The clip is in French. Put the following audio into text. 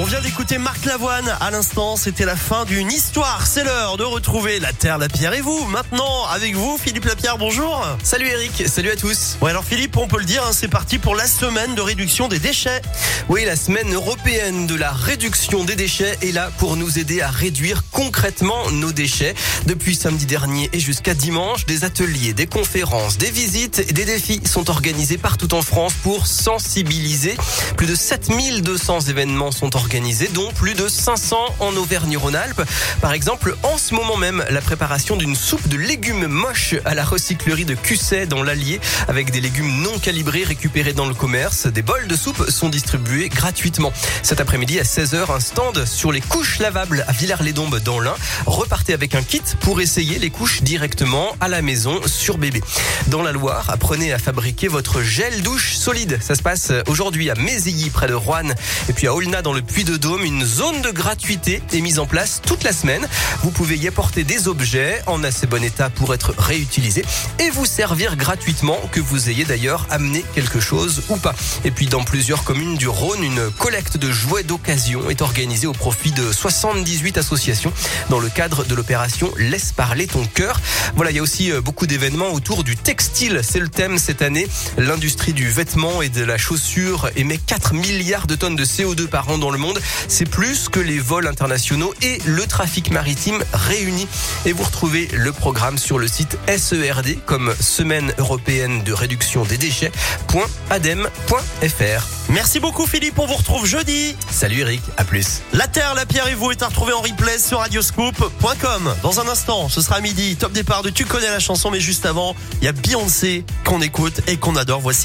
On vient d'écouter Marc Lavoine à l'instant, c'était la fin d'une histoire. C'est l'heure de retrouver la Terre, la Pierre et vous. Maintenant, avec vous, Philippe Lapierre, bonjour. Salut Eric, salut à tous. Ouais, alors Philippe, on peut le dire, hein, c'est parti pour la semaine de réduction des déchets. Oui, la semaine européenne de la réduction des déchets est là pour nous aider à réduire concrètement nos déchets. Depuis samedi dernier et jusqu'à dimanche, des ateliers, des conférences, des visites et des défis sont organisés partout en France pour sensibiliser. Plus de 7200 événements sont organisés, dont plus de 500 en Auvergne-Rhône-Alpes. Par exemple, en ce moment même, la préparation d'une soupe de légumes moches à la recyclerie de Cusset dans l'Allier, avec des légumes non calibrés récupérés dans le commerce. Des bols de soupe sont distribués gratuitement. Cet après-midi à 16h, un stand sur les couches lavables à Villars-les-Dombes dans l'Ain. Repartez avec un kit pour essayer les couches directement à la maison sur bébé. Dans la Loire, apprenez à fabriquer votre gel douche solide. Ça se passe aujourd'hui à Mézilly près de Roanne et puis à Aulna dans le Puy-de-Dôme. Une zone de gratuité est mise en place toute la semaine. Vous pouvez y apporter des objets en assez bon état pour être réutilisés et vous servir gratuitement que vous ayez d'ailleurs amené quelque chose ou pas. Et puis dans plusieurs communes du Rhône, une collecte de jouets d'occasion est organisée au profit de 78 associations dans le cadre de l'opération Laisse parler ton cœur. Voilà, il y a aussi euh, beaucoup d'événements autour du textile. C'est le thème cette année. L'industrie du vêtement et de la chaussure émet 4 milliards de tonnes de CO2 par an dans le monde. C'est plus que les vols internationaux et le trafic maritime réunis. Et vous retrouvez le programme sur le site SERD comme Semaine européenne de réduction des déchets.adem.fr. Merci beaucoup Philippe, on vous retrouve jeudi. Salut Eric, à plus. La Terre, la Pierre et vous est à retrouver en replay sur radioscoop.com. Dans un instant, ce sera à midi, top départ de Tu connais la chanson, mais juste avant, il y a Beyoncé qu'on écoute et qu'on adore. Voici